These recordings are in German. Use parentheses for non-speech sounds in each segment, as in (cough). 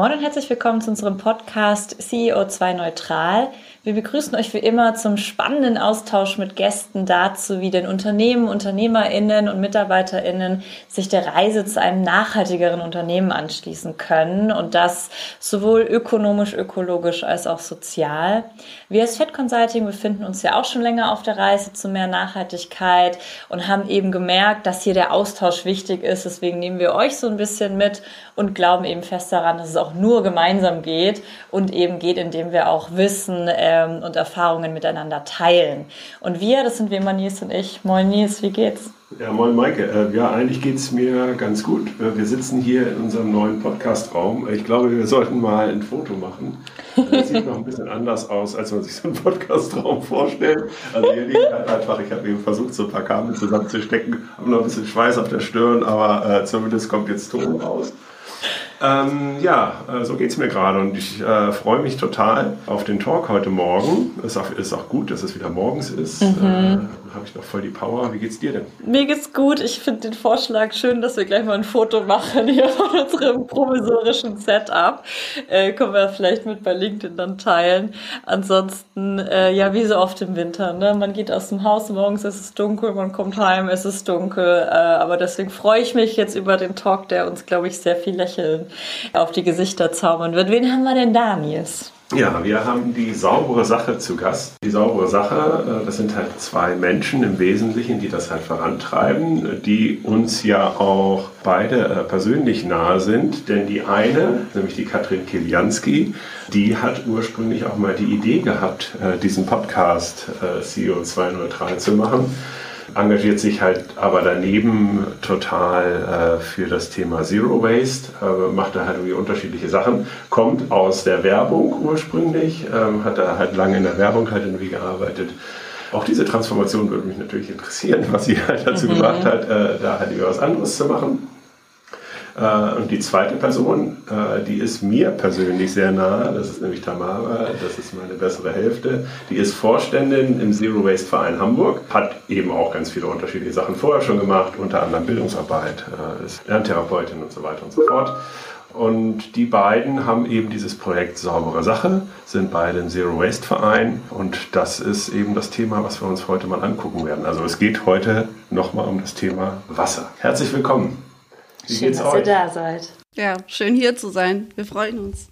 Moin und herzlich willkommen zu unserem Podcast CEO2 Neutral. Wir begrüßen euch wie immer zum spannenden Austausch mit Gästen dazu, wie denn Unternehmen, UnternehmerInnen und MitarbeiterInnen sich der Reise zu einem nachhaltigeren Unternehmen anschließen können und das sowohl ökonomisch, ökologisch als auch sozial. Wir als Fed Consulting befinden uns ja auch schon länger auf der Reise zu mehr Nachhaltigkeit und haben eben gemerkt, dass hier der Austausch wichtig ist. Deswegen nehmen wir euch so ein bisschen mit und glauben eben fest daran, dass es auch nur gemeinsam geht und eben geht, indem wir auch Wissen ähm, und Erfahrungen miteinander teilen. Und wir, das sind immer Nils und ich. Moin Nils, wie geht's? Ja, moin Maike. Äh, ja, eigentlich geht es mir ganz gut. Äh, wir sitzen hier in unserem neuen Podcast-Raum. Ich glaube, wir sollten mal ein Foto machen. Das sieht noch ein bisschen anders aus, als man sich so einen Podcast-Raum vorstellt. Also hier liegt halt einfach, ich habe eben versucht, so ein paar Kabel zusammenzustecken, habe noch ein bisschen Schweiß auf der Stirn, aber äh, zumindest kommt jetzt Ton raus. Ähm, ja, äh, so geht es mir gerade und ich äh, freue mich total auf den Talk heute Morgen. Ist auch, ist auch gut, dass es wieder morgens ist. Mhm. Habe ich noch voll die Power. Wie geht's dir denn? Mir geht's gut. Ich finde den Vorschlag schön, dass wir gleich mal ein Foto machen hier von unserem provisorischen Setup. Äh, können wir vielleicht mit bei LinkedIn dann teilen. Ansonsten, äh, ja, wie so oft im Winter. Ne? Man geht aus dem Haus, morgens ist es dunkel, man kommt heim, es ist dunkel. Äh, aber deswegen freue ich mich jetzt über den Talk, der uns, glaube ich, sehr viel lächeln auf die Gesichter zaubern wird. Wen haben wir denn da, Nils? Ja, wir haben die saubere Sache zu Gast. Die saubere Sache, äh, das sind halt zwei Menschen im Wesentlichen, die das halt vorantreiben, die uns ja auch beide äh, persönlich nahe sind. Denn die eine, nämlich die Katrin Kilianski, die hat ursprünglich auch mal die Idee gehabt, äh, diesen Podcast CO2 neutral zu machen engagiert sich halt aber daneben total äh, für das Thema Zero Waste, äh, macht da halt irgendwie unterschiedliche Sachen, kommt aus der Werbung ursprünglich, ähm, hat da halt lange in der Werbung halt irgendwie gearbeitet. Auch diese Transformation würde mich natürlich interessieren, was sie (laughs) halt dazu mhm. gebracht hat, äh, da halt über was anderes zu machen. Äh, und die zweite Person, äh, die ist mir persönlich sehr nahe, das ist nämlich Tamara, das ist meine bessere Hälfte. Die ist Vorständin im Zero Waste Verein Hamburg, hat eben auch ganz viele unterschiedliche Sachen vorher schon gemacht, unter anderem Bildungsarbeit, äh, ist Lerntherapeutin und so weiter und so fort. Und die beiden haben eben dieses Projekt Saubere Sache, sind beide im Zero Waste Verein und das ist eben das Thema, was wir uns heute mal angucken werden. Also es geht heute nochmal um das Thema Wasser. Herzlich willkommen. Wie schön, dass euch? ihr da seid. Ja, schön hier zu sein. Wir freuen uns.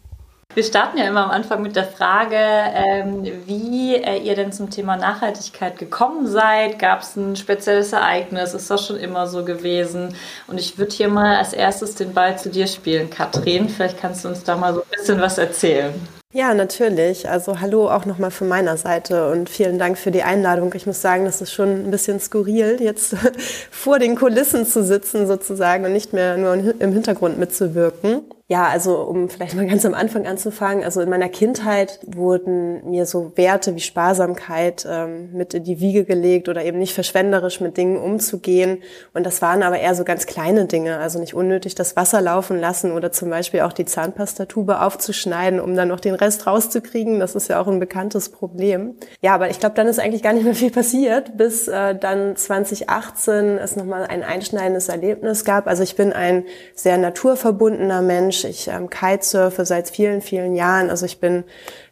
Wir starten ja immer am Anfang mit der Frage, ähm, wie äh, ihr denn zum Thema Nachhaltigkeit gekommen seid. Gab es ein spezielles Ereignis? Ist das schon immer so gewesen? Und ich würde hier mal als erstes den Ball zu dir spielen, Katrin. Vielleicht kannst du uns da mal so ein bisschen was erzählen. Ja, natürlich. Also hallo auch nochmal von meiner Seite und vielen Dank für die Einladung. Ich muss sagen, das ist schon ein bisschen skurril, jetzt (laughs) vor den Kulissen zu sitzen sozusagen und nicht mehr nur im Hintergrund mitzuwirken. Ja, also um vielleicht mal ganz am Anfang anzufangen. Also in meiner Kindheit wurden mir so Werte wie Sparsamkeit ähm, mit in die Wiege gelegt oder eben nicht verschwenderisch mit Dingen umzugehen. Und das waren aber eher so ganz kleine Dinge. Also nicht unnötig das Wasser laufen lassen oder zum Beispiel auch die Zahnpastatube aufzuschneiden, um dann noch den Rest rauszukriegen. Das ist ja auch ein bekanntes Problem. Ja, aber ich glaube, dann ist eigentlich gar nicht mehr viel passiert, bis äh, dann 2018 es nochmal ein einschneidendes Erlebnis gab. Also ich bin ein sehr naturverbundener Mensch. Mensch. Ich ähm, kitesurfe seit vielen, vielen Jahren. Also ich bin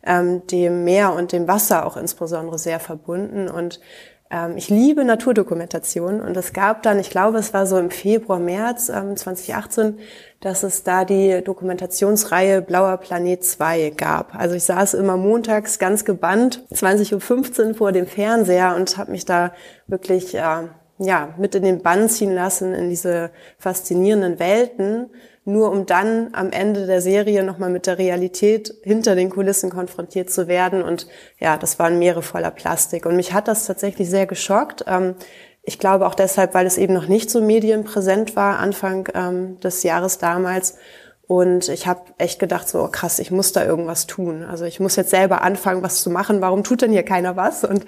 ähm, dem Meer und dem Wasser auch insbesondere sehr verbunden und ähm, ich liebe Naturdokumentation und es gab dann, ich glaube, es war so im Februar, März ähm, 2018, dass es da die Dokumentationsreihe Blauer Planet 2 gab. Also ich saß immer montags ganz gebannt, 20.15 Uhr vor dem Fernseher und habe mich da wirklich äh, ja, mit in den Bann ziehen lassen in diese faszinierenden Welten nur um dann am Ende der Serie nochmal mit der Realität hinter den Kulissen konfrontiert zu werden. Und ja, das waren Meere voller Plastik. Und mich hat das tatsächlich sehr geschockt. Ähm, ich glaube auch deshalb, weil es eben noch nicht so medienpräsent war, Anfang ähm, des Jahres damals. Und ich habe echt gedacht, so oh krass, ich muss da irgendwas tun. Also ich muss jetzt selber anfangen, was zu machen. Warum tut denn hier keiner was? Und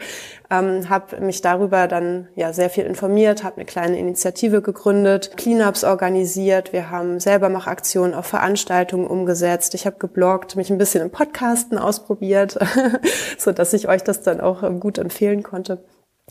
ähm, habe mich darüber dann ja sehr viel informiert, habe eine kleine Initiative gegründet, Cleanups organisiert. Wir haben selber Machaktionen auf Veranstaltungen umgesetzt. Ich habe gebloggt, mich ein bisschen im Podcasten ausprobiert, (laughs) so dass ich euch das dann auch ähm, gut empfehlen konnte.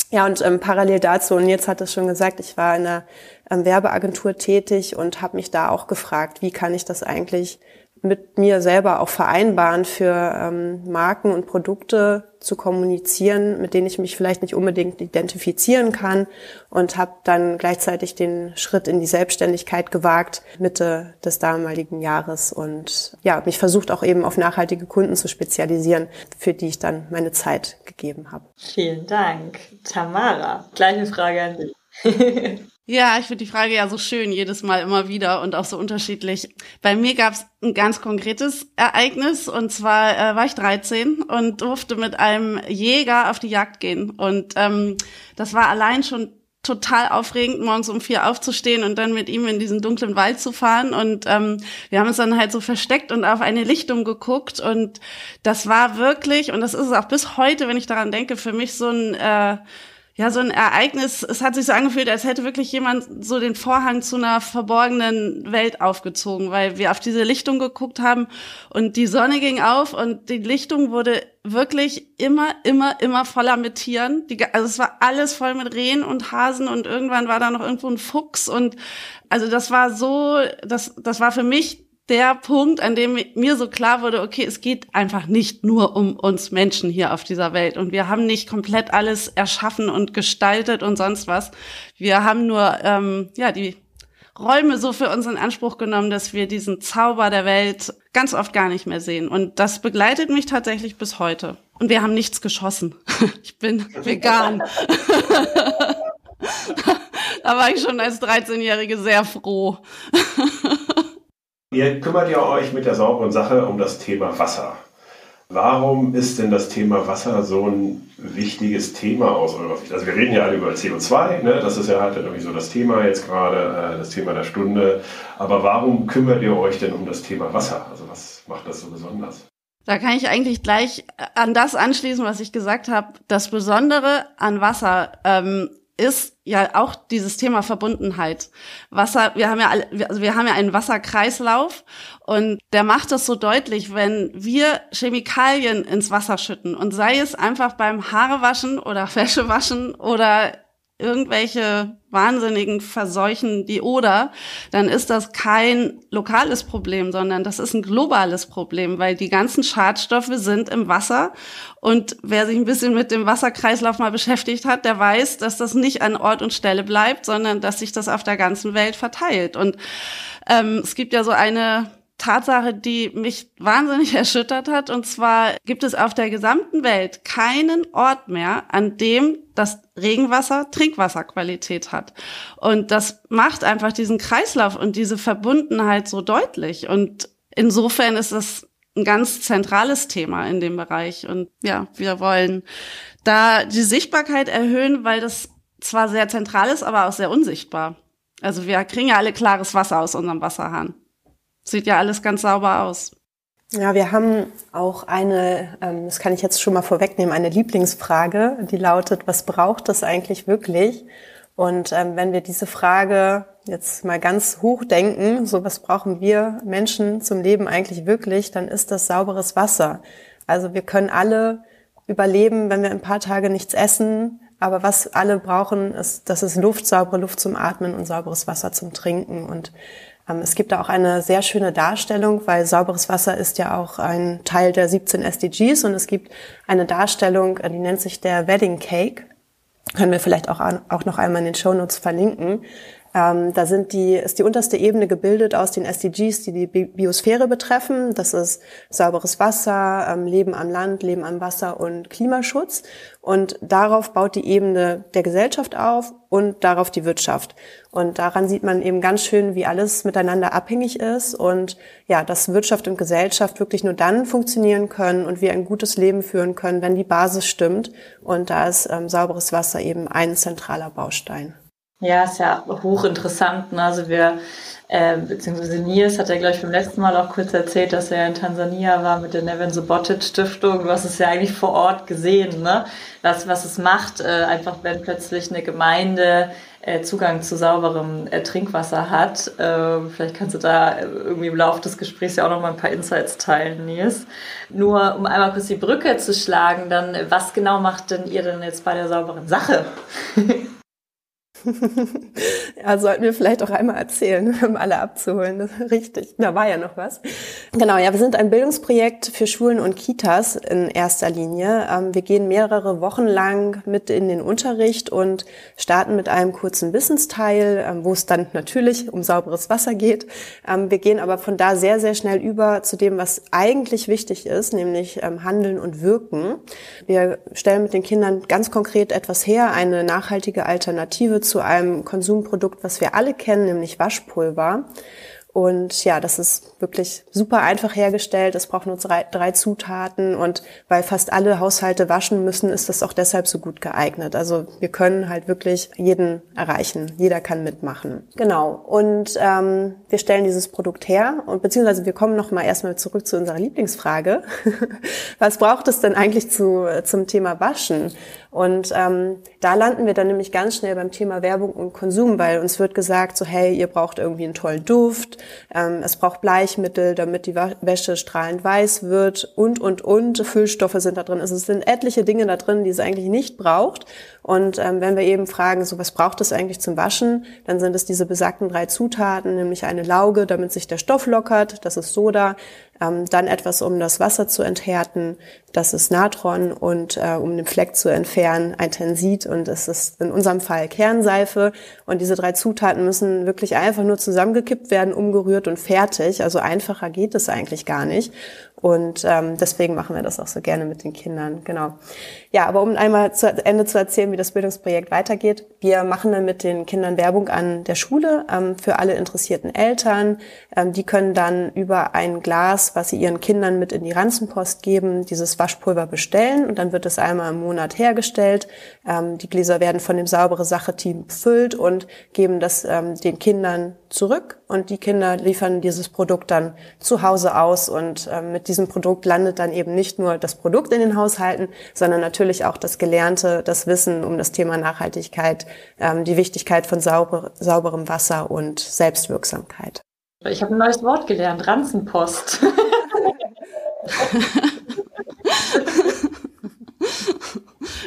Ja, und ähm, parallel dazu, und jetzt hat es schon gesagt, ich war in einer Werbeagentur tätig und habe mich da auch gefragt, wie kann ich das eigentlich mit mir selber auch vereinbaren, für ähm, Marken und Produkte zu kommunizieren, mit denen ich mich vielleicht nicht unbedingt identifizieren kann und habe dann gleichzeitig den Schritt in die Selbstständigkeit gewagt Mitte des damaligen Jahres und ja, mich versucht auch eben auf nachhaltige Kunden zu spezialisieren, für die ich dann meine Zeit gegeben habe. Vielen Dank. Tamara, gleiche Frage an dich. (laughs) Ja, ich finde die Frage ja so schön, jedes Mal immer wieder und auch so unterschiedlich. Bei mir gab es ein ganz konkretes Ereignis und zwar äh, war ich 13 und durfte mit einem Jäger auf die Jagd gehen. Und ähm, das war allein schon total aufregend, morgens um vier aufzustehen und dann mit ihm in diesen dunklen Wald zu fahren. Und ähm, wir haben uns dann halt so versteckt und auf eine Lichtung geguckt. Und das war wirklich, und das ist es auch bis heute, wenn ich daran denke, für mich so ein äh, ja, so ein Ereignis, es hat sich so angefühlt, als hätte wirklich jemand so den Vorhang zu einer verborgenen Welt aufgezogen, weil wir auf diese Lichtung geguckt haben und die Sonne ging auf und die Lichtung wurde wirklich immer, immer, immer voller mit Tieren. Die, also es war alles voll mit Rehen und Hasen und irgendwann war da noch irgendwo ein Fuchs und also das war so, das, das war für mich der Punkt, an dem mir so klar wurde, okay, es geht einfach nicht nur um uns Menschen hier auf dieser Welt und wir haben nicht komplett alles erschaffen und gestaltet und sonst was. Wir haben nur ähm, ja die Räume so für uns in Anspruch genommen, dass wir diesen Zauber der Welt ganz oft gar nicht mehr sehen. Und das begleitet mich tatsächlich bis heute. Und wir haben nichts geschossen. (laughs) Ich bin vegan. (laughs) da war ich schon als 13-Jährige sehr froh. (laughs) Ihr kümmert ja euch mit der sauberen Sache um das Thema Wasser. Warum ist denn das Thema Wasser so ein wichtiges Thema aus eurer Sicht? Also wir reden ja alle über CO2, ne? das ist ja halt irgendwie so das Thema jetzt gerade, äh, das Thema der Stunde. Aber warum kümmert ihr euch denn um das Thema Wasser? Also was macht das so besonders? Da kann ich eigentlich gleich an das anschließen, was ich gesagt habe. Das Besondere an Wasser ähm, ist ja auch dieses Thema Verbundenheit. Wasser, wir haben ja alle, also wir haben ja einen Wasserkreislauf und der macht das so deutlich, wenn wir Chemikalien ins Wasser schütten und sei es einfach beim Haarewaschen oder (laughs) Wäschewaschen oder irgendwelche wahnsinnigen verseuchen die Oder, dann ist das kein lokales Problem, sondern das ist ein globales Problem, weil die ganzen Schadstoffe sind im Wasser und wer sich ein bisschen mit dem Wasserkreislauf mal beschäftigt hat, der weiß, dass das nicht an Ort und Stelle bleibt, sondern dass sich das auf der ganzen Welt verteilt. Und ähm, es gibt ja so eine Tatsache, die mich wahnsinnig (laughs) erschüttert hat. Und zwar gibt es auf der gesamten Welt keinen Ort mehr, an dem das Regenwasser Trinkwasserqualität hat. Und das macht einfach diesen Kreislauf und diese Verbundenheit so deutlich. Und insofern ist das ein ganz zentrales Thema in dem Bereich. Und ja, wir wollen da die Sichtbarkeit erhöhen, weil das zwar sehr zentral ist, aber auch sehr unsichtbar. Also wir kriegen ja alle klares Wasser aus unserem Wasserhahn. Sieht ja alles ganz sauber aus. Ja, wir haben auch eine, ähm, das kann ich jetzt schon mal vorwegnehmen, eine Lieblingsfrage, die lautet, was braucht es eigentlich wirklich? Und ähm, wenn wir diese Frage jetzt mal ganz hoch denken, so was brauchen wir Menschen zum Leben eigentlich wirklich, dann ist das sauberes Wasser. Also wir können alle überleben, wenn wir ein paar Tage nichts essen, aber was alle brauchen, ist, das ist Luft, saubere Luft zum Atmen und sauberes Wasser zum Trinken. Und es gibt da auch eine sehr schöne Darstellung, weil sauberes Wasser ist ja auch ein Teil der 17 SDGs und es gibt eine Darstellung, äh, die nennt sich der Wedding Cake. Können wir vielleicht auch, auch noch einmal in den Show Notes verlinken. Ähm, da sind die, ist die unterste Ebene gebildet aus den SDGs, die die Biosphäre betreffen. Das ist sauberes Wasser, ähm, Leben am Land, Leben am Wasser und Klimaschutz. Und darauf baut die Ebene der Gesellschaft auf und darauf die Wirtschaft. Und daran sieht man eben ganz schön, wie alles miteinander abhängig ist und ja, dass Wirtschaft und Gesellschaft wirklich nur dann funktionieren können und wir ein gutes Leben führen können, wenn die Basis stimmt. Und da ist ähm, sauberes Wasser eben ein zentraler Baustein. Ja, ist ja hochinteressant. Ne? Also wir, äh, beziehungsweise Nils hat ja, glaube ich, beim letzten Mal auch kurz erzählt, dass er in Tansania war mit der Nevin Subotic Stiftung. Du hast es ja eigentlich vor Ort gesehen, ne? was, was es macht, äh, einfach wenn plötzlich eine Gemeinde äh, Zugang zu sauberem äh, Trinkwasser hat. Äh, vielleicht kannst du da irgendwie im Laufe des Gesprächs ja auch noch mal ein paar Insights teilen, Nils. Nur um einmal kurz die Brücke zu schlagen, dann was genau macht denn ihr denn jetzt bei der sauberen Sache? (laughs) (laughs) Ja, sollten wir vielleicht auch einmal erzählen, (laughs) um alle abzuholen. Richtig. Da war ja noch was. Genau, ja, wir sind ein Bildungsprojekt für Schulen und Kitas in erster Linie. Ähm, wir gehen mehrere Wochen lang mit in den Unterricht und starten mit einem kurzen Wissensteil, ähm, wo es dann natürlich um sauberes Wasser geht. Ähm, wir gehen aber von da sehr, sehr schnell über zu dem, was eigentlich wichtig ist, nämlich Handeln und Wirken. Wir stellen mit den Kindern ganz konkret etwas her, eine nachhaltige Alternative zu einem Konsumprodukt, was wir alle kennen, nämlich Waschpulver. Und ja, das ist wirklich super einfach hergestellt. Es braucht nur drei, drei, Zutaten und weil fast alle Haushalte waschen müssen, ist das auch deshalb so gut geeignet. Also wir können halt wirklich jeden erreichen. Jeder kann mitmachen. Genau. Und ähm, wir stellen dieses Produkt her und beziehungsweise wir kommen noch mal erstmal zurück zu unserer Lieblingsfrage. (laughs) Was braucht es denn eigentlich zu, zum Thema Waschen? Und ähm, da landen wir dann nämlich ganz schnell beim Thema Werbung und Konsum, weil uns wird gesagt, so hey, ihr braucht irgendwie einen tollen Duft, ähm, es braucht Bleichmittel, damit die Wäsche strahlend weiß wird und, und, und. Füllstoffe sind da drin. Also es sind etliche Dinge da drin, die es eigentlich nicht braucht. Und ähm, wenn wir eben fragen, so was braucht es eigentlich zum Waschen, dann sind es diese besagten drei Zutaten, nämlich eine Lauge, damit sich der Stoff lockert, das ist Soda, ähm, dann etwas, um das Wasser zu enthärten, das ist Natron und äh, um den Fleck zu entfernen, ein Tensit und es ist in unserem Fall Kernseife. Und diese drei Zutaten müssen wirklich einfach nur zusammengekippt werden, umgerührt und fertig. Also einfacher geht es eigentlich gar nicht. Und ähm, deswegen machen wir das auch so gerne mit den Kindern. Genau. Ja, aber um einmal zu Ende zu erzählen, wie das Bildungsprojekt weitergeht. Wir machen dann mit den Kindern Werbung an der Schule ähm, für alle interessierten Eltern. Ähm, die können dann über ein Glas, was sie ihren Kindern mit in die Ranzenpost geben, dieses Waschpulver bestellen. Und dann wird es einmal im Monat hergestellt. Ähm, die Gläser werden von dem saubere Sache-Team befüllt und geben das ähm, den Kindern zurück. Und die Kinder liefern dieses Produkt dann zu Hause aus und ähm, mit diesem Produkt landet dann eben nicht nur das Produkt in den Haushalten, sondern natürlich auch das Gelernte, das Wissen um das Thema Nachhaltigkeit, ähm, die Wichtigkeit von sauber, sauberem Wasser und Selbstwirksamkeit. Ich habe ein neues Wort gelernt, Ranzenpost. (laughs)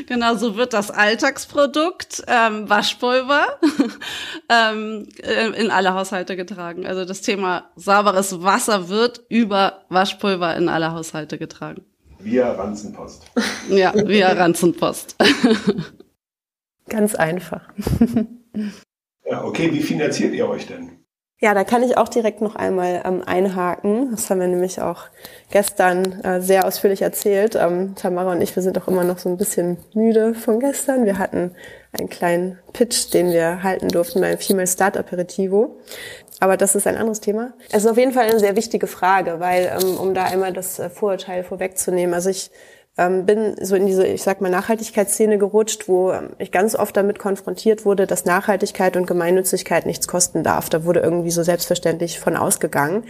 Genau, so wird das Alltagsprodukt ähm, Waschpulver (laughs) ähm, äh, in alle Haushalte getragen. Also das Thema sauberes Wasser wird über Waschpulver in alle Haushalte getragen. Via Ranzenpost. (laughs) Ja, via Ranzenpost. (laughs) Ganz einfach. (laughs) Ja, okay, wie finanziert ihr euch denn? Ja, da kann ich auch direkt noch einmal ähm, einhaken. Das haben wir nämlich auch gestern äh, sehr ausführlich erzählt. Ähm, Tamara und ich, wir sind auch immer noch so ein bisschen müde von gestern. Wir hatten einen kleinen Pitch, den wir halten durften beim Female Start Aperitivo. Aber das ist ein anderes Thema. Es ist auf jeden Fall eine sehr wichtige Frage, weil, ähm, um da einmal das äh, Vorurteil vorwegzunehmen, also ich ähm, bin so in diese, ich sag mal, Nachhaltigkeitsszene gerutscht, wo ähm, ich ganz oft damit konfrontiert wurde, dass Nachhaltigkeit und Gemeinnützigkeit nichts kosten darf. Da wurde irgendwie so selbstverständlich von ausgegangen.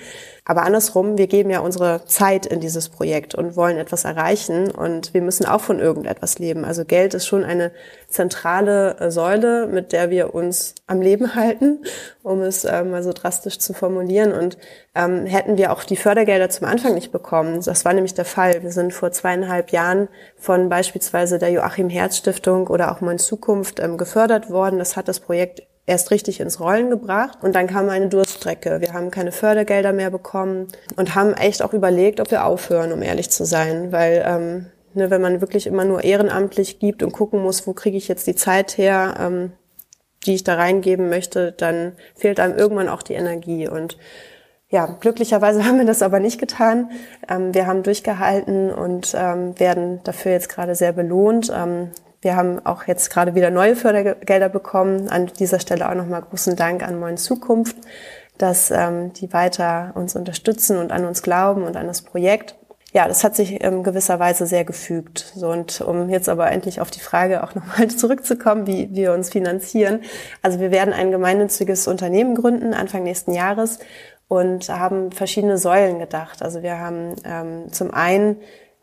Aber andersrum, wir geben ja unsere Zeit in dieses Projekt und wollen etwas erreichen und wir müssen auch von irgendetwas leben. Also Geld ist schon eine zentrale äh, Säule, mit der wir uns am Leben (laughs) halten, um es äh, mal so drastisch zu formulieren. Und ähm, hätten wir auch die Fördergelder zum Anfang nicht bekommen, das war nämlich der Fall. Wir sind vor zweieinhalb Jahren von beispielsweise der Joachim Herz Stiftung oder auch Mein Zukunft ähm, gefördert worden. Das hat das Projekt erst richtig ins Rollen gebracht. Und dann kam eine Durststrecke. Wir haben keine Fördergelder mehr bekommen und haben echt auch überlegt, ob wir aufhören, um ehrlich zu sein. Weil ähm, ne, wenn man wirklich immer nur ehrenamtlich gibt und gucken muss, wo kriege ich jetzt die Zeit her, ähm, die ich da reingeben möchte, dann fehlt einem irgendwann auch die Energie. Und ja, glücklicherweise (laughs) haben wir das aber nicht getan. Ähm, wir haben durchgehalten und ähm, werden dafür jetzt gerade sehr belohnt. Ähm, wir haben auch jetzt gerade wieder neue Fördergelder bekommen. An dieser Stelle auch nochmal großen Dank an Moin Zukunft, dass ähm, die weiter uns unterstützen und an uns glauben und an das Projekt. Ja, das hat sich in gewisser Weise sehr gefügt. So, und um jetzt aber endlich auf die Frage auch nochmal (laughs) zurückzukommen, wie wir uns finanzieren. Also wir werden ein gemeinnütziges Unternehmen gründen Anfang nächsten Jahres und haben verschiedene Säulen gedacht. Also wir haben ähm, zum einen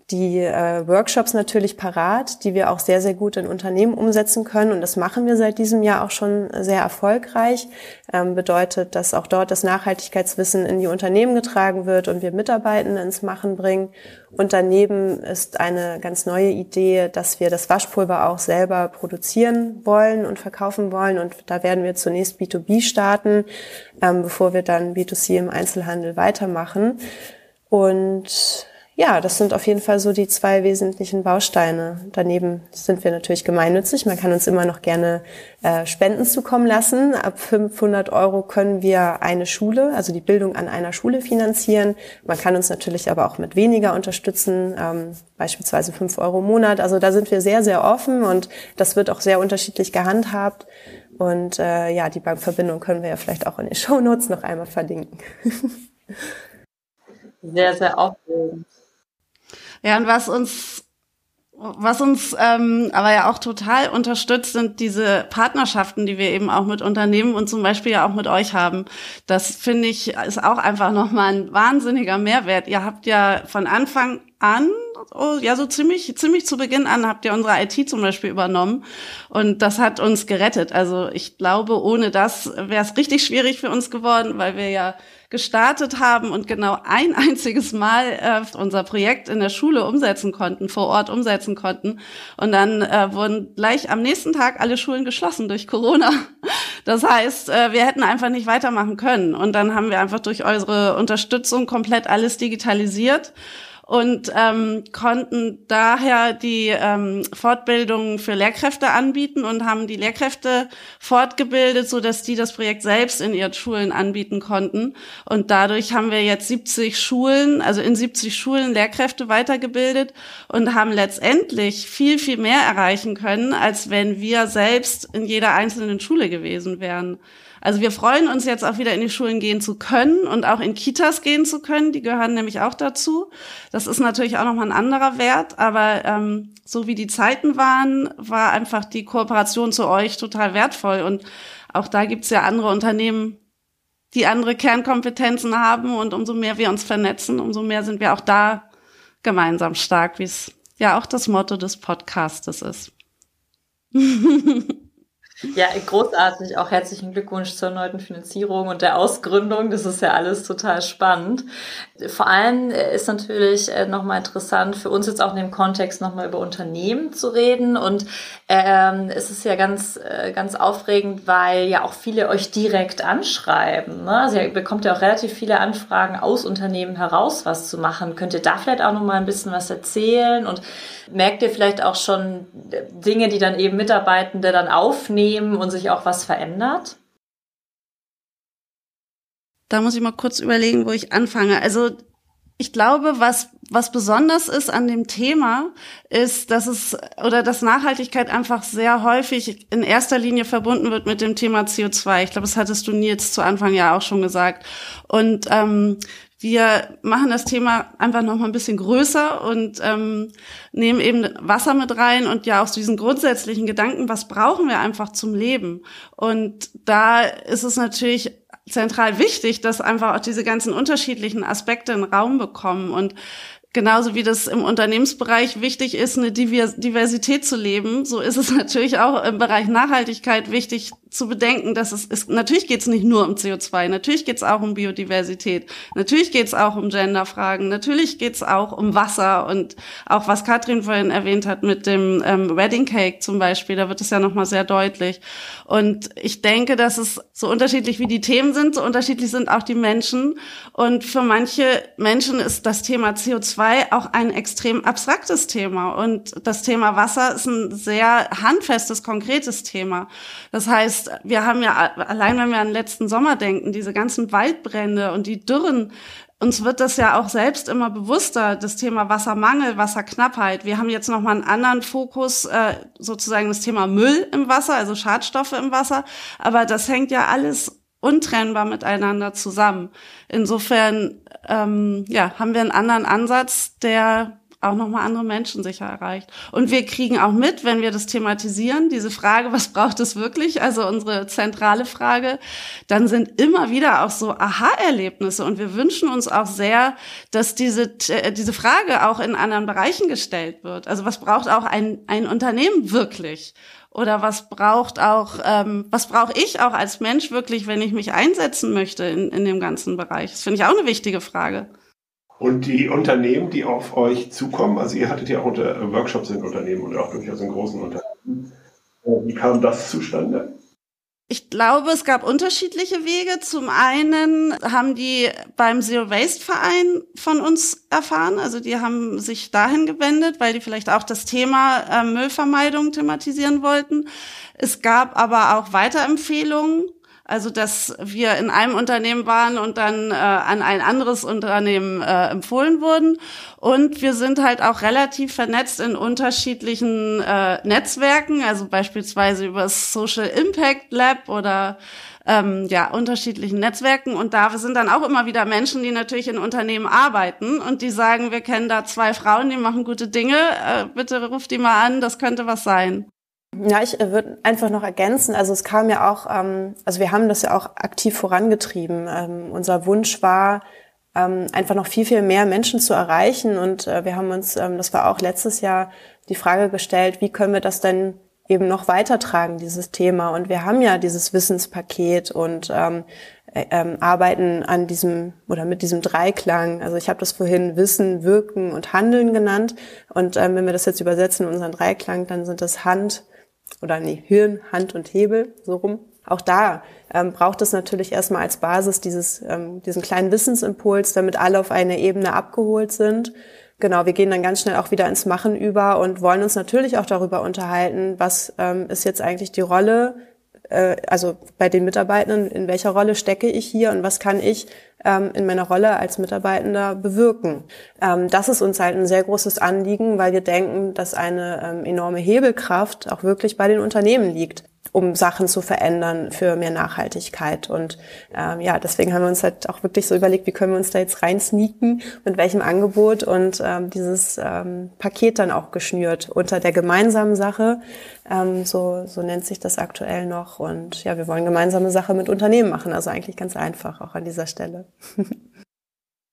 die äh, Workshops natürlich parat, die wir auch sehr, sehr gut in Unternehmen umsetzen können. Und das machen wir seit diesem Jahr auch schon sehr erfolgreich. Ähm, bedeutet, dass auch dort das Nachhaltigkeitswissen in die Unternehmen getragen wird und wir Mitarbeitende ins Machen bringen. Und daneben ist eine ganz neue Idee, dass wir das Waschpulver auch selber produzieren wollen und verkaufen wollen. Und da werden wir zunächst B2B starten, ähm, bevor wir dann B2C im Einzelhandel weitermachen. Und ja, das sind auf jeden Fall so die zwei wesentlichen Bausteine. Daneben sind wir natürlich gemeinnützig. Man kann uns immer noch gerne äh, Spenden zukommen lassen. Ab 500 Euro können wir eine Schule, also die Bildung an einer Schule finanzieren. Man kann uns natürlich aber auch mit weniger unterstützen, ähm, beispielsweise 5 Euro im Monat. Also da sind wir sehr, sehr offen und das wird auch sehr unterschiedlich gehandhabt. Und äh, ja, die Bankverbindung können wir ja vielleicht auch in den (laughs) Show Notes noch einmal verlinken. sehr, sehr aufregend. Ja, und was uns was uns ähm, aber ja auch total unterstützt, sind diese Partnerschaften, die wir eben auch mit Unternehmen und zum Beispiel ja auch mit euch haben. Das finde ich ist auch einfach nochmal ein wahnsinniger Mehrwert. Ihr habt ja von Anfang an, ja so ziemlich, ziemlich zu Beginn an, habt ihr unsere IT zum Beispiel übernommen und das hat uns gerettet. Also ich glaube, ohne das wäre es richtig schwierig für uns geworden, weil wir ja gestartet haben und genau ein einziges Mal äh, unser Projekt in der Schule umsetzen konnten, vor Ort umsetzen konnten. Und dann äh, wurden gleich am nächsten Tag alle Schulen geschlossen durch Corona. Das heißt, äh, wir hätten einfach nicht weitermachen können. Und dann haben wir einfach durch eure Unterstützung komplett alles digitalisiert und ähm, konnten daher die ähm, Fortbildungen für Lehrkräfte anbieten und haben die Lehrkräfte fortgebildet, so dass die das Projekt selbst in ihren Schulen anbieten konnten. Und dadurch haben wir jetzt 70 Schulen, also in 70 Schulen Lehrkräfte weitergebildet und haben letztendlich viel, viel mehr erreichen können, als wenn wir selbst in jeder einzelnen Schule gewesen wären. Also wir freuen uns jetzt auch wieder in die Schulen gehen zu können und auch in Kitas gehen zu können. Die gehören nämlich auch dazu. Das ist natürlich auch nochmal ein anderer Wert, aber ähm, so wie die Zeiten waren, war einfach die Kooperation zu euch total wertvoll. Und auch da gibt's ja andere Unternehmen, die andere Kernkompetenzen haben und umso mehr wir uns vernetzen, umso mehr sind wir auch da gemeinsam stark, wie es ja auch das Motto des Podcastes ist. (laughs) Ja, großartig. Auch herzlichen Glückwunsch zur erneuten Finanzierung und der Ausgründung. Das ist ja alles total spannend. Vor allem äh, ist natürlich äh, nochmal interessant für uns jetzt auch in dem Kontext nochmal über Unternehmen zu reden. Und ähm, es ist ja ganz, äh, ganz aufregend, weil ja auch viele euch direkt anschreiben. Ne? Also ihr bekommt ja auch relativ viele Anfragen aus Unternehmen heraus, was zu machen. Könnt ihr da vielleicht auch nochmal ein bisschen was erzählen? Und merkt ihr vielleicht auch schon Dinge, die dann eben Mitarbeitende dann aufnehmen? nehmen und sich auch was verändert? Da muss ich mal kurz überlegen, wo ich anfange. Also ich glaube, was, was besonders ist an dem Thema, ist, dass es oder dass Nachhaltigkeit einfach sehr häufig in erster Linie verbunden wird mit dem Thema CO2. Ich glaube, das hattest du Nils zu Anfang ja auch schon gesagt. Und ähm, wir machen das Thema einfach noch mal ein bisschen größer und ähm, nehmen eben Wasser mit rein und ja auch so diesen grundsätzlichen Gedanken, was brauchen wir einfach zum Leben? Und da ist es natürlich zentral wichtig, dass einfach auch diese ganzen unterschiedlichen Aspekte einen Raum bekommen und Genauso wie das im Unternehmensbereich wichtig ist, eine Diversität zu leben, so ist es (laughs) natürlich auch im Bereich Nachhaltigkeit wichtig, zu bedenken, dass es ist, natürlich geht es nicht nur um CO2, natürlich geht es auch um Biodiversität, natürlich geht es auch um Genderfragen, natürlich geht es auch um Wasser und auch was Katrin vorhin erwähnt hat mit dem ähm, Wedding Cake zum Beispiel, da wird es ja nochmal sehr deutlich. Und ich denke, dass es so unterschiedlich wie die Themen sind, so unterschiedlich sind auch die Menschen. Und für manche Menschen ist das Thema CO2 auch ein extrem abstraktes Thema. Und das Thema Wasser ist ein sehr handfestes, konkretes Thema. Das heißt, wir haben ja, allein wenn wir an den letzten Sommer denken, diese ganzen Waldbrände und die Dürren, uns wird das ja auch selbst immer bewusster, das Thema Wassermangel, Wasserknappheit. Wir haben jetzt nochmal einen anderen Fokus, äh, sozusagen das Thema Müll im Wasser, also Schadstoffe im Wasser. Aber das hängt ja alles untrennbar miteinander zusammen. Insofern ähm, ja, haben wir einen anderen Ansatz, der auch nochmal andere Menschen sicher erreicht. Und wir kriegen auch mit, wenn wir das thematisieren, diese Frage, (laughs) was braucht es wirklich? Also unsere zentrale Frage, dann sind immer wieder auch so Aha-Erlebnisse. Und wir wünschen uns auch sehr, dass diese, äh, diese Frage auch in anderen Bereichen gestellt wird. Also was braucht auch ein, ein Unternehmen wirklich? Oder was braucht auch, ähm, was brauche ich auch als Mensch wirklich, wenn ich mich einsetzen möchte in, in dem ganzen Bereich? Das finde ich auch eine wichtige Frage. Und die Unternehmen, die auf euch zukommen, also ihr hattet ja auch unter äh, Workshops in Unternehmen oder auch durchaus in großen Unternehmen. Äh, wie kam das zustande? Ich glaube, es gab unterschiedliche Wege. Zum einen haben die beim Zero Waste Verein von uns erfahren. Also die haben sich dahin gewendet, weil die vielleicht auch das Thema äh, Müllvermeidung thematisieren wollten. Es gab aber auch Weiterempfehlungen also, dass wir in einem Unternehmen waren und dann äh, an ein anderes Unternehmen äh, empfohlen wurden. Und wir sind halt auch relativ vernetzt in unterschiedlichen äh, Netzwerken, also beispielsweise über das Social Impact Lab oder ähm, ja, unterschiedlichen Netzwerken. Und da sind dann auch immer wieder Menschen, die natürlich in Unternehmen arbeiten und die sagen, wir kennen da zwei Frauen, die machen gute Dinge, äh, bitte ruft die mal an, das könnte was sein. Ja, ich äh, würde einfach noch ergänzen. Also es kam ja auch, ähm, also wir haben das ja auch aktiv vorangetrieben. Ähm, unser Wunsch war, ähm, einfach noch viel, viel mehr Menschen zu erreichen. Und äh, wir haben uns, ähm, das war auch letztes Jahr, die Frage gestellt, wie können wir das denn eben noch weitertragen, dieses Thema. Und wir haben ja dieses Wissenspaket und ähm, äh, ähm, arbeiten an diesem oder mit diesem Dreiklang. Also ich habe das vorhin Wissen, Wirken und Handeln genannt. Und ähm, wenn wir das jetzt übersetzen in unseren Dreiklang, dann sind das Hand, oder nee, Hirn, Hand und Hebel, so rum. Auch da ähm, braucht es natürlich erstmal als Basis dieses, ähm, diesen kleinen Wissensimpuls, damit alle auf eine Ebene abgeholt sind. Genau, wir gehen dann ganz schnell auch wieder ins Machen über und wollen uns natürlich auch darüber unterhalten, was ähm, ist jetzt eigentlich die Rolle also bei den Mitarbeitenden, in welcher Rolle stecke ich hier und was kann ich ähm, in meiner Rolle als Mitarbeitender bewirken. Ähm, das ist uns halt ein sehr großes Anliegen, weil wir denken, dass eine ähm, enorme Hebelkraft auch wirklich bei den Unternehmen liegt um Sachen zu verändern für mehr Nachhaltigkeit. Und ähm, ja, deswegen haben wir uns halt auch wirklich so überlegt, wie können wir uns da jetzt rein sneaken, mit welchem Angebot und ähm, dieses ähm, Paket dann auch geschnürt unter der gemeinsamen Sache. Ähm, so, so nennt sich das aktuell noch. Und ja, wir wollen gemeinsame Sache mit Unternehmen machen. Also eigentlich ganz einfach auch an dieser Stelle. (laughs)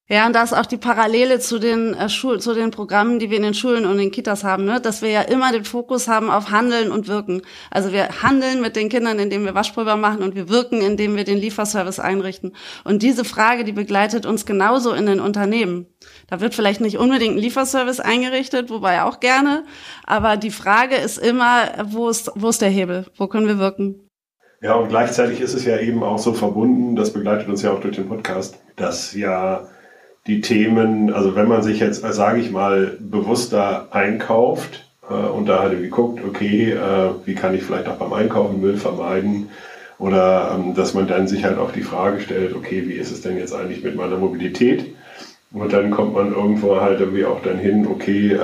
Ja, und da ist auch die Parallele zu den äh, Schul zu den Programmen, die wir in den Schulen und den Kitas haben, ne? dass wir ja immer den Fokus haben auf Handeln und Wirken. Also wir handeln mit den Kindern, indem wir Waschpulver machen und wir wirken, indem wir den Lieferservice einrichten. Und diese Frage, die begleitet uns genauso in den Unternehmen. Da wird vielleicht nicht unbedingt ein Lieferservice eingerichtet, wobei auch gerne, aber die Frage ist immer, wo ist, wo ist der Hebel? Wo können wir wirken? Ja, und gleichzeitig ist es ja eben auch so verbunden, das begleitet uns ja auch durch den Podcast, dass ja die Themen, also wenn man sich jetzt, sage ich mal, bewusster einkauft äh, und da halt irgendwie guckt, okay, äh, wie kann ich vielleicht auch beim Einkaufen Müll vermeiden oder ähm, dass man dann sich halt auch die Frage stellt, okay, wie ist es denn jetzt eigentlich mit meiner Mobilität? Und dann kommt man irgendwo halt irgendwie auch dann hin, okay, äh,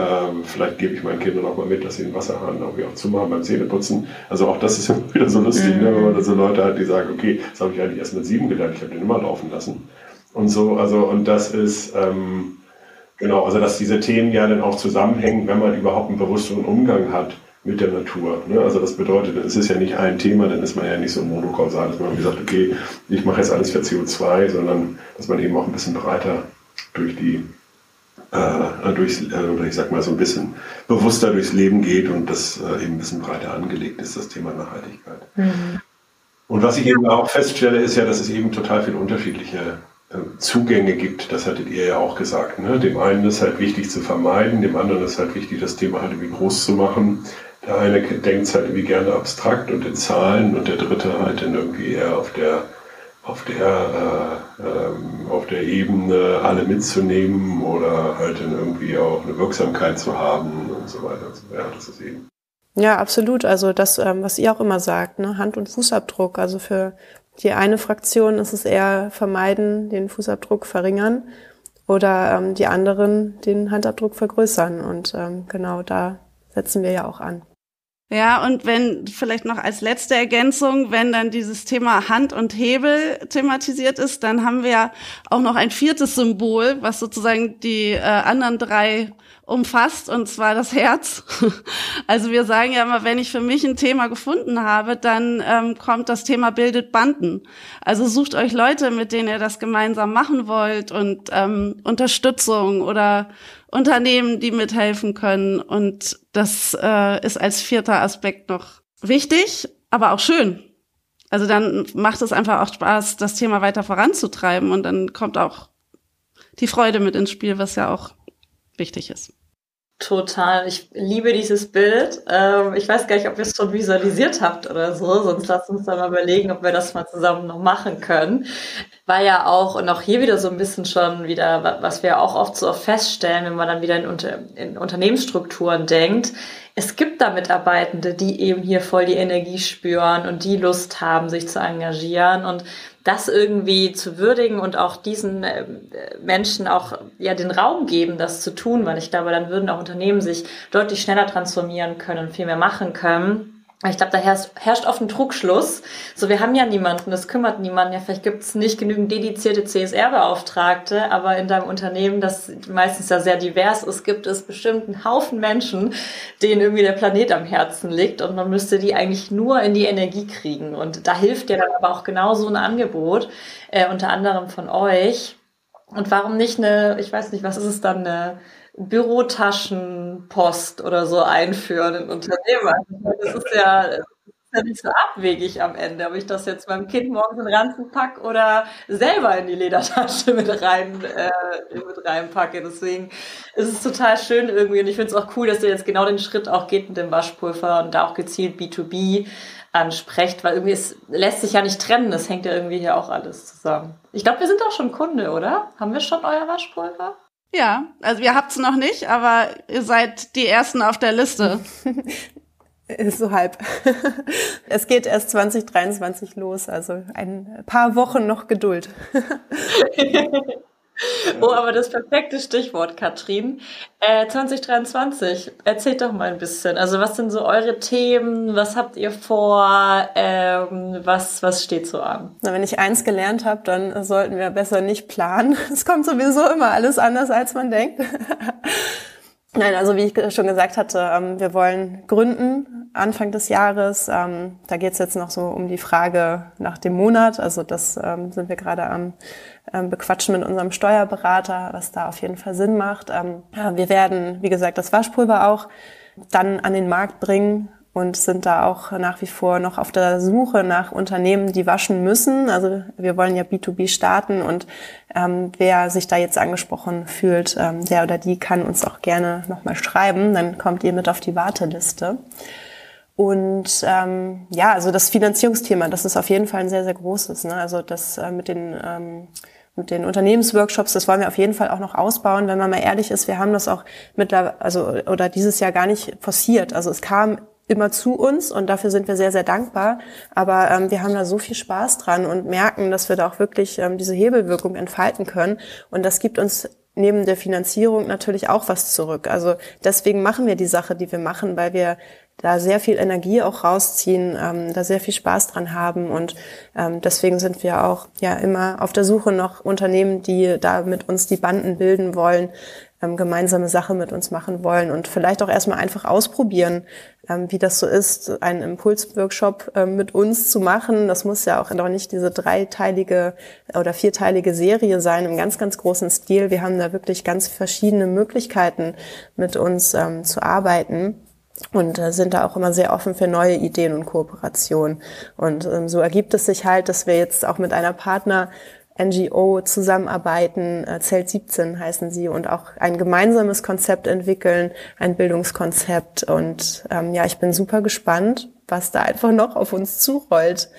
vielleicht gebe ich meinen Kindern auch mal mit, dass sie den Wasserhahn irgendwie auch zumachen beim Zähneputzen. Also auch das ist immer (laughs) wieder so lustig, mhm. ne, wenn man da so Leute hat, die sagen, okay, das habe ich eigentlich erst mit sieben gelernt, ich habe den immer laufen lassen und so. Also, und das ist, ähm, genau, also dass diese Themen ja dann auch zusammenhängen, wenn man überhaupt einen bewussteren Umgang hat mit der Natur. Ne? Also das bedeutet, es ist ja nicht ein Thema, dann ist man ja nicht so monokausal, dass man sagt, okay, ich mache jetzt alles für CO2, sondern dass man eben auch ein bisschen breiter durch die äh, durchs, äh, oder ich sag mal so ein bisschen bewusster durchs Leben geht und das äh, eben ein bisschen breiter angelegt ist, das Thema Nachhaltigkeit. Mhm. Und was ich eben auch feststelle, ist ja, dass es eben total viele unterschiedliche Zugänge gibt, das hattet ihr ja auch gesagt. Ne? Dem einen ist halt wichtig zu vermeiden, dem anderen ist halt wichtig, das Thema halt irgendwie groß zu machen. Der eine denkt halt irgendwie gerne abstrakt und in Zahlen und der dritte halt dann irgendwie eher auf der auf der äh, ähm, auf der Ebene alle mitzunehmen oder halt dann irgendwie auch eine Wirksamkeit zu haben und so weiter Ja, das ist eben. Ja, absolut. Also das, ähm, was ihr auch immer sagt, ne? Hand- und Fußabdruck. Also für die eine Fraktion ist es eher vermeiden, den Fußabdruck verringern oder ähm, die anderen den Handabdruck vergrößern. Und ähm, genau da setzen wir ja auch an. Ja, und wenn vielleicht noch als letzte Ergänzung, wenn dann dieses Thema Hand und Hebel thematisiert ist, dann haben wir auch noch ein viertes Symbol, was sozusagen die äh, anderen drei umfasst, und zwar das Herz. (laughs) Also wir sagen ja immer, wenn ich für mich ein Thema gefunden habe, dann ähm, kommt das Thema bildet Banden. Also sucht euch Leute, mit denen ihr das gemeinsam machen wollt und ähm, Unterstützung oder Unternehmen, die mithelfen können. Und das äh, ist als vierter Aspekt noch wichtig, aber auch schön. Also dann macht es einfach auch Spaß, das Thema weiter voranzutreiben und dann kommt auch die Freude mit ins Spiel, was ja auch wichtig ist. Total. Ich liebe dieses Bild. Ähm, ich weiß gar nicht, ob ihr es schon visualisiert habt oder so, sonst lasst uns da mal überlegen, ob wir das mal zusammen noch machen können. War ja auch, und auch hier wieder so ein bisschen schon wieder, was wir auch oft so feststellen, wenn man dann wieder in, Unter in Unternehmensstrukturen denkt. Es gibt da Mitarbeitende, die eben hier voll die Energie spüren und die Lust haben, sich zu engagieren und das irgendwie zu würdigen und auch diesen äh, Menschen auch ja den Raum geben, das zu tun, weil ich glaube, dann würden auch Unternehmen sich deutlich schneller transformieren können und viel mehr machen können. Ich glaube, da herrscht, herrscht oft ein Trugschluss. So, wir haben ja niemanden, das kümmert niemanden. Ja, vielleicht gibt es nicht genügend dedizierte CSR-Beauftragte, aber in deinem Unternehmen, das meistens ja sehr divers ist, gibt es bestimmt einen Haufen Menschen, denen irgendwie der Planet am Herzen liegt und man müsste die eigentlich nur in die Energie kriegen. Und da hilft ja dann aber auch genau so ein Angebot, äh, unter anderem von euch. Und warum nicht eine, ich weiß nicht, was ist es dann, eine Bürotaschenpost oder so einführen in Unternehmen. Das ist ja, das ist ja nicht so abwegig am Ende, ob ich das jetzt meinem Kind morgens in den Ranzen pack oder selber in die Ledertasche mit rein äh, mit reinpacke. Deswegen ist es total schön irgendwie und ich finde es auch cool, dass ihr jetzt genau den Schritt auch geht mit dem Waschpulver und da auch gezielt B2B ansprecht, weil irgendwie es lässt sich ja nicht trennen, es hängt ja irgendwie hier auch alles zusammen. Ich glaube, wir sind auch schon Kunde, oder? Haben wir schon euer Waschpulver? Ja, also ihr habt's noch nicht, aber ihr seid die Ersten auf der Liste. Ist (laughs) so halb. (laughs) Es geht erst 2023 los, also ein paar Wochen noch Geduld. (laughs) (laughs) Oh, aber das perfekte Stichwort, Katrin. Äh, 2023, erzählt doch mal ein bisschen. Also was sind so eure Themen? Was habt ihr vor? Ähm, was, was steht so an? Na, wenn ich eins gelernt habe, dann sollten wir besser nicht planen. (laughs) Es kommt sowieso immer alles anders, als man denkt. (laughs) Nein, also wie ich schon gesagt hatte, ähm, wir wollen gründen Anfang des Jahres. Ähm, da geht es jetzt noch so um die Frage nach dem Monat. Also das ähm, sind wir gerade am Bequatschen mit unserem Steuerberater, was da auf jeden Fall Sinn macht. Wir werden, wie gesagt, das Waschpulver auch dann an den Markt bringen und sind da auch nach wie vor noch auf der Suche nach Unternehmen, die waschen müssen. Also wir wollen ja B2B starten und ähm, wer sich da jetzt angesprochen fühlt, ähm, der oder die kann uns auch gerne nochmal schreiben. Dann kommt ihr mit auf die Warteliste. Und ähm, ja, also das Finanzierungsthema, das ist auf jeden Fall ein sehr, sehr großes. Ne? Also das äh, mit den ähm, mit den Unternehmensworkshops, das wollen wir auf jeden Fall auch noch ausbauen. Wenn man mal ehrlich ist, wir haben das auch mittlerweile, also oder dieses Jahr gar nicht forciert. Also es kam immer zu uns und dafür sind wir sehr, sehr dankbar. Aber ähm, wir haben da so viel Spaß dran und merken, dass wir da auch wirklich ähm, diese Hebelwirkung entfalten können. Und das gibt uns neben der Finanzierung natürlich auch was zurück. Also deswegen machen wir die Sache, die wir machen, weil wir da sehr viel Energie auch rausziehen, ähm, da sehr viel Spaß dran haben und ähm, deswegen sind wir auch ja immer auf der Suche nach Unternehmen, die da mit uns die Banden bilden wollen, ähm, gemeinsame Sache mit uns machen wollen und vielleicht auch erstmal einfach ausprobieren, ähm, wie das so ist, einen Impulsworkshop ähm, mit uns zu machen. Das muss ja auch noch nicht diese dreiteilige oder vierteilige Serie sein im ganz, ganz großen Stil. Wir haben da wirklich ganz verschiedene Möglichkeiten, mit uns ähm, zu arbeiten und äh, sind da auch immer sehr offen für neue Ideen und Kooperationen. Und ähm, so ergibt es sich halt, dass wir jetzt auch mit einer Partner NGO zusammenarbeiten, äh, Zelt 17 heißen sie, und auch ein gemeinsames Konzept entwickeln, ein Bildungskonzept. Und ähm, ja, ich bin super gespannt, was da einfach noch auf uns zurollt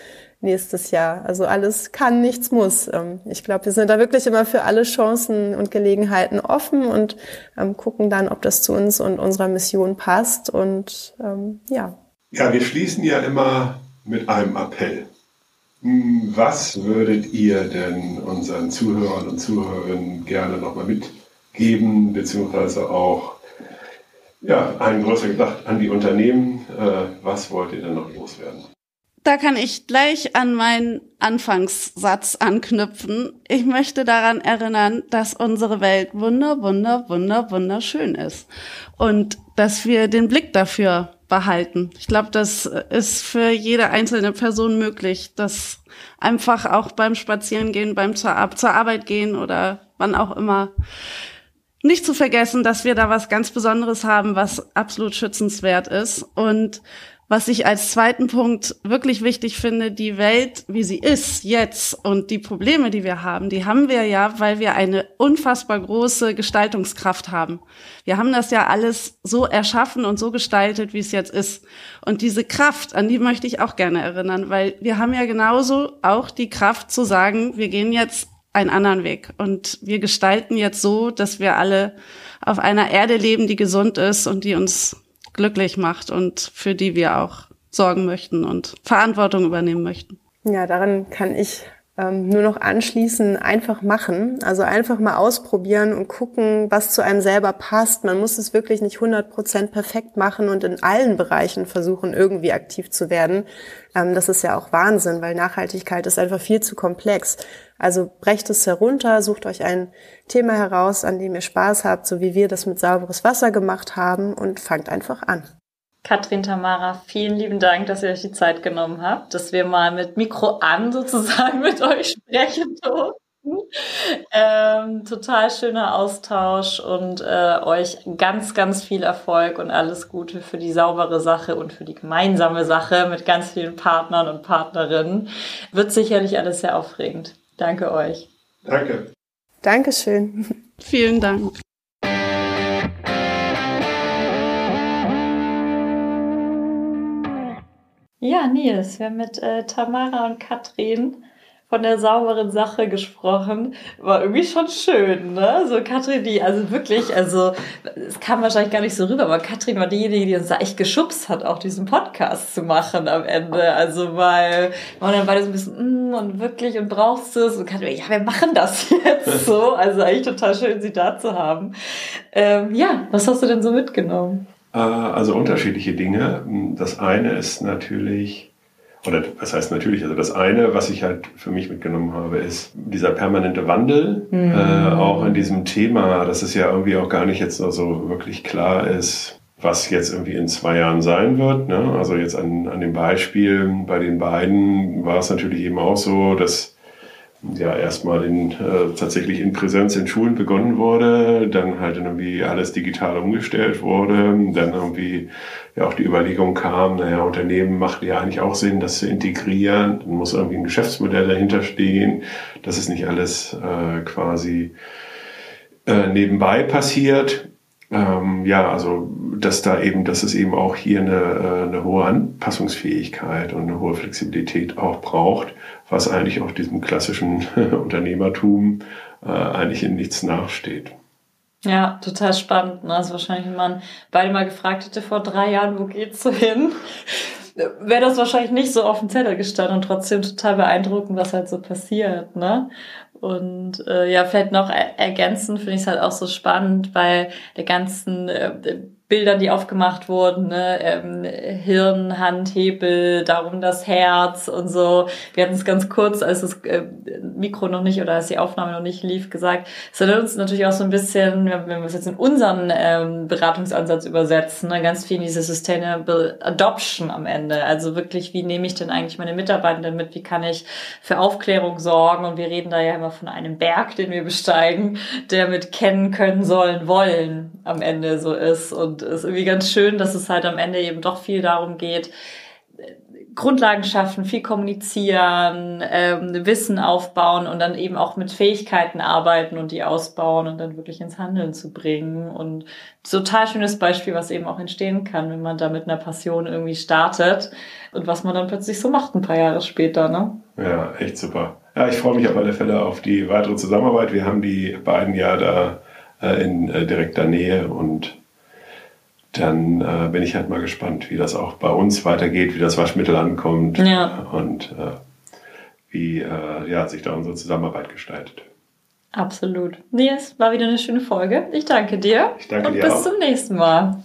nächstes Jahr. Also alles kann, nichts muss. Ähm, ich glaube, wir sind da wirklich immer für alle Chancen und Gelegenheiten offen und ähm, gucken dann, ob das zu uns und unserer Mission passt. Und ähm, ja. Ja, wir schließen ja immer mit einem Appell. Hm, was würdet ihr denn unseren Zuhörern und Zuhörerinnen gerne nochmal mitgeben, beziehungsweise auch ja, einen größeren Gedacht an die Unternehmen? Äh, was wollt ihr denn noch loswerden? Da kann ich gleich an meinen Anfangssatz anknüpfen. Ich möchte daran erinnern, dass unsere Welt wunder, wunder, wunder, wunderschön ist. Und dass wir den Blick dafür behalten. Ich glaube, das ist für jede einzelne Person möglich, das einfach auch beim Spazierengehen, beim zur, zur Arbeit gehen oder wann auch immer nicht zu vergessen, dass wir da was ganz Besonderes haben, was absolut schützenswert ist. Und was ich als zweiten Punkt wirklich wichtig finde, die Welt, wie sie ist jetzt und die Probleme, die wir haben, die haben wir ja, weil wir eine unfassbar große Gestaltungskraft haben. Wir haben das ja alles so erschaffen und so gestaltet, wie es jetzt ist. Und diese Kraft, an die möchte ich auch gerne erinnern, weil wir haben ja genauso auch die Kraft zu sagen, wir gehen jetzt einen anderen Weg und wir gestalten jetzt so, dass wir alle auf einer Erde leben, die gesund ist und die uns glücklich macht und für die wir auch sorgen möchten und Verantwortung übernehmen möchten. Ja, daran kann ich ähm, nur noch anschließen, einfach machen. Also einfach mal ausprobieren und gucken, was zu einem selber passt. Man muss es wirklich nicht 100% perfekt machen und in allen Bereichen versuchen, irgendwie aktiv zu werden. Ähm, das ist ja auch Wahnsinn, weil Nachhaltigkeit ist einfach viel zu komplex. Also brecht es herunter, sucht euch ein Thema heraus, an dem ihr Spaß habt, so wie wir das mit sauberes Wasser gemacht haben und fangt einfach an. Katrin Tamara, vielen lieben Dank, dass ihr euch die Zeit genommen habt, dass wir mal mit Mikro an sozusagen (laughs) mit euch sprechen durften. Ähm, total schöner Austausch und äh, euch ganz, ganz viel Erfolg und alles Gute für die saubere Sache und für die gemeinsame Sache mit ganz vielen Partnern und Partnerinnen. Wird sicherlich alles sehr aufregend. Danke euch. Danke. Dankeschön. Vielen Dank. Ja, Nils, wir haben mit äh, Tamara und Katrin von der sauberen Sache gesprochen. War irgendwie schon schön, ne? So Katrin, die, also wirklich, also es kam wahrscheinlich gar nicht so rüber, aber Katrin war diejenige, die uns da echt geschubst hat, auch diesen Podcast zu machen am Ende. Also weil man dann beide so ein bisschen, mm, und wirklich, und brauchst du es? Und Katrin, ja, wir machen das (laughs) jetzt so. Also eigentlich total schön, sie da zu haben. Ähm, ja, was hast du denn so mitgenommen? Äh, also unterschiedliche Dinge. Das eine ist natürlich, oder was heißt natürlich, also das eine, was ich halt für mich mitgenommen habe, ist dieser permanente Wandel, mhm. äh, auch in diesem Thema, dass es ja irgendwie auch gar nicht jetzt so also wirklich klar ist, was jetzt irgendwie in zwei Jahren sein wird. Ne? Also jetzt an, an dem Beispiel bei den beiden war es natürlich eben auch so, dass ja erstmal in, äh, tatsächlich in Präsenz in Schulen begonnen wurde, dann halt irgendwie alles digital umgestellt wurde, dann irgendwie ja auch die Überlegung kam, naja, Unternehmen macht ja eigentlich auch Sinn, das zu integrieren, dann muss irgendwie ein Geschäftsmodell dahinter stehen, dass es nicht alles äh, quasi äh, nebenbei passiert. Ähm, ja, also dass da eben, dass es eben auch hier eine, äh, eine hohe Anpassungsfähigkeit und eine hohe Flexibilität auch braucht was eigentlich auch diesem klassischen (laughs) Unternehmertum äh, eigentlich in nichts nachsteht. Ja, total spannend. Ne? Also wahrscheinlich, wenn man beide mal gefragt hätte vor drei Jahren, wo geht's so hin, (laughs) wäre das wahrscheinlich nicht so auf dem Zettel gestanden und trotzdem total beeindruckend, was halt so passiert. Ne? Und äh, ja, vielleicht noch ergänzend finde ich es halt auch so spannend bei der ganzen äh, Bildern, die aufgemacht wurden, ne? ähm, Hirn, Hand, Hebel, darum das Herz und so. Wir hatten es ganz kurz, als das äh, Mikro noch nicht oder als die Aufnahme noch nicht lief, gesagt. Es erinnert uns natürlich auch so ein bisschen, wenn wir es jetzt in unseren ähm, Beratungsansatz übersetzen, ne? ganz viel in diese Sustainable Adoption am Ende. Also wirklich, wie nehme ich denn eigentlich meine Mitarbeitenden mit? Wie kann ich für Aufklärung sorgen? Und wir reden da ja immer von einem Berg, den wir besteigen, der mit kennen können, sollen, wollen am Ende so ist. Und ist irgendwie ganz schön, dass es halt am Ende eben doch viel darum geht, Grundlagen schaffen, viel kommunizieren, ähm, Wissen aufbauen und dann eben auch mit Fähigkeiten arbeiten und die ausbauen und dann wirklich ins Handeln zu bringen. Und total schönes Beispiel, was eben auch entstehen kann, wenn man da mit einer Passion irgendwie startet und was man dann plötzlich so macht ein paar Jahre später. Ne? Ja, echt super. Ja, ich freue mich auf alle Fälle auf die weitere Zusammenarbeit. Wir haben die beiden ja da äh, in äh, direkter Nähe und dann äh, bin ich halt mal gespannt, wie das auch bei uns weitergeht, wie das Waschmittel ankommt ja. und äh, wie äh, ja, sich da unsere Zusammenarbeit gestaltet. Absolut. Nee, es war wieder eine schöne Folge. Ich danke dir. Ich danke und dir bis auch. zum nächsten Mal.